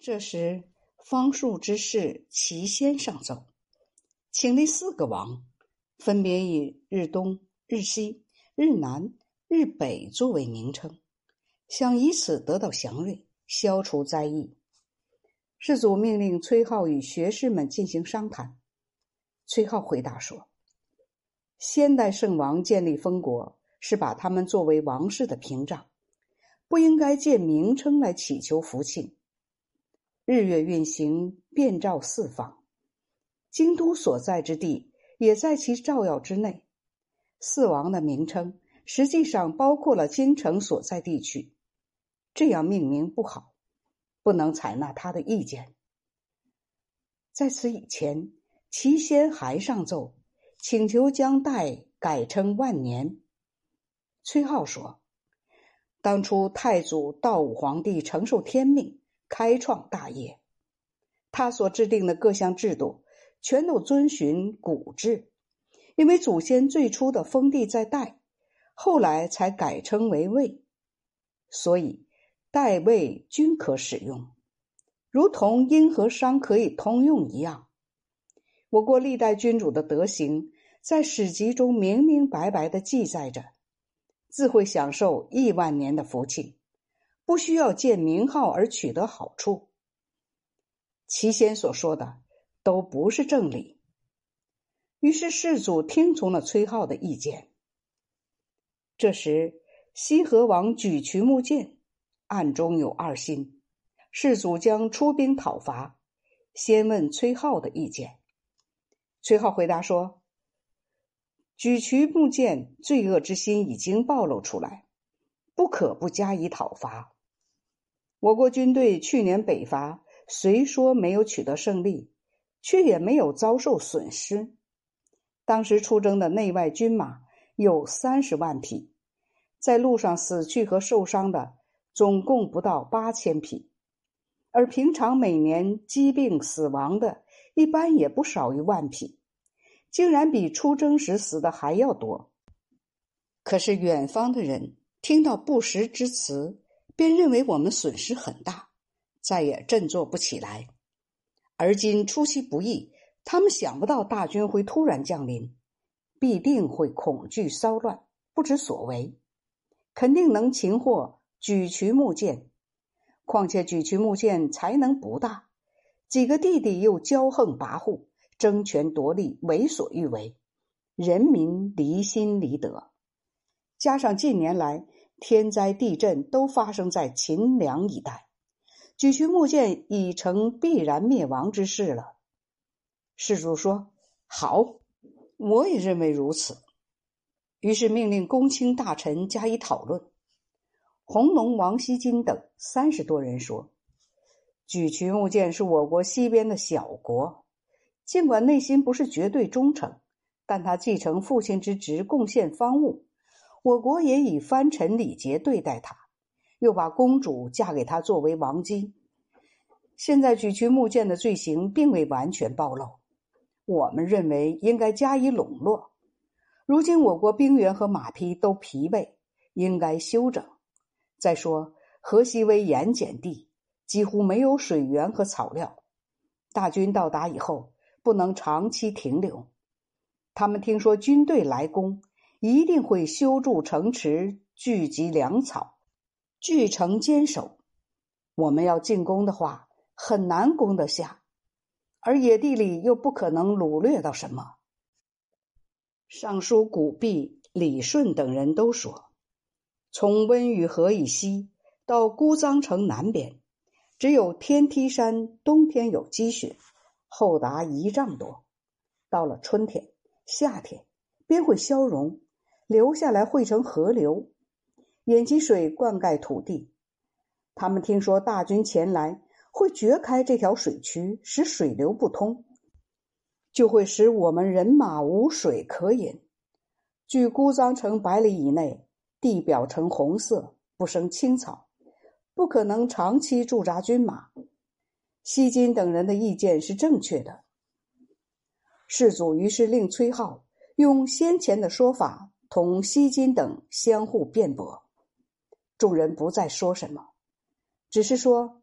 这时，方术之士齐先上奏，请立四个王，分别以日东、日西、日南、日北作为名称，想以此得到祥瑞，消除灾异。世祖命令崔浩与学士们进行商谈。崔浩回答说：“先代圣王建立封国，是把他们作为王室的屏障。”不应该借名称来祈求福庆。日月运行，遍照四方，京都所在之地也在其照耀之内。四王的名称实际上包括了京城所在地区，这样命名不好，不能采纳他的意见。在此以前，齐先还上奏，请求将代改称万年。崔浩说。当初太祖道武皇帝承受天命，开创大业，他所制定的各项制度全都遵循古制，因为祖先最初的封地在代，后来才改称为魏，所以代魏均可使用，如同殷和商可以通用一样。我国历代君主的德行，在史籍中明明白白的记载着。自会享受亿万年的福气，不需要借名号而取得好处。齐先所说的都不是正理。于是世祖听从了崔浩的意见。这时，西河王举渠木剑暗中有二心，世祖将出兵讨伐，先问崔浩的意见。崔浩回答说。举渠木剑罪恶之心已经暴露出来，不可不加以讨伐。我国军队去年北伐，虽说没有取得胜利，却也没有遭受损失。当时出征的内外军马有三十万匹，在路上死去和受伤的总共不到八千匹，而平常每年疾病死亡的，一般也不少于万匹。竟然比出征时死的还要多。可是远方的人听到不实之词，便认为我们损失很大，再也振作不起来。而今出其不意，他们想不到大军会突然降临，必定会恐惧骚乱，不知所为，肯定能擒获举渠木剑。况且举渠木剑才能不大，几个弟弟又骄横跋扈。争权夺利，为所欲为，人民离心离德。加上近年来天灾地震都发生在秦梁一带，举渠木建已成必然灭亡之势了。世主说：“好，我也认为如此。”于是命令公卿大臣加以讨论。弘农王希金等三十多人说：“举渠木建是我国西边的小国。”尽管内心不是绝对忠诚，但他继承父亲之职，贡献方物，我国也以藩臣礼节对待他，又把公主嫁给他作为王姬。现在举渠木剑的罪行并未完全暴露，我们认为应该加以笼络。如今我国兵员和马匹都疲惫，应该休整。再说河西为盐碱地，几乎没有水源和草料，大军到达以后。不能长期停留。他们听说军队来攻，一定会修筑城池，聚集粮草，据城坚守。我们要进攻的话，很难攻得下，而野地里又不可能掳掠到什么。尚书古弼、李顺等人都说，从温榆河以西到姑臧城南边，只有天梯山冬天有积雪。厚达一丈多，到了春天、夏天便会消融，流下来汇成河流，引其水灌溉土地。他们听说大军前来，会掘开这条水渠，使水流不通，就会使我们人马无水可饮。距姑臧城百里以内，地表呈红色，不生青草，不可能长期驻扎军马。西金等人的意见是正确的。世祖于是令崔浩用先前的说法同西金等相互辩驳。众人不再说什么，只是说：“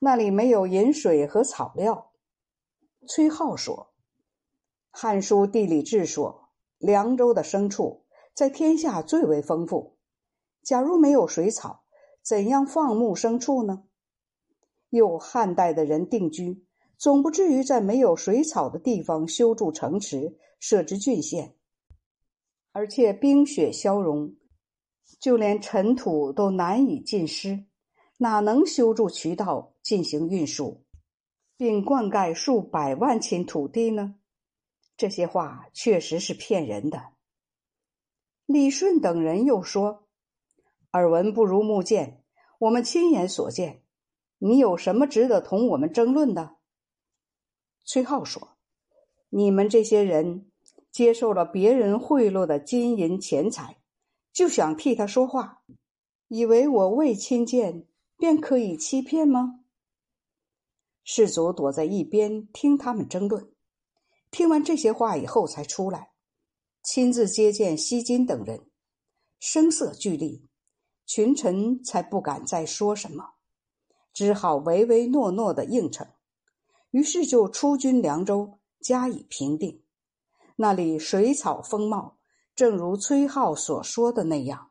那里没有饮水和草料。崔颢说，《汉书·地理志》说，凉州的牲畜在天下最为丰富。假如没有水草，怎样放牧牲畜呢？又汉代的人定居，总不至于在没有水草的地方修筑城池、设置郡县。而且冰雪消融，就连尘土都难以浸湿，哪能修筑渠道进行运输，并灌溉数百万顷土地呢？这些话确实是骗人的。李顺等人又说：“耳闻不如目见，我们亲眼所见。”你有什么值得同我们争论的？崔颢说：“你们这些人接受了别人贿赂的金银钱财，就想替他说话，以为我未亲见便可以欺骗吗？”士卒躲在一边听他们争论，听完这些话以后才出来，亲自接见西金等人，声色俱厉，群臣才不敢再说什么。只好唯唯诺诺的应承，于是就出军凉州，加以平定。那里水草丰茂，正如崔颢所说的那样。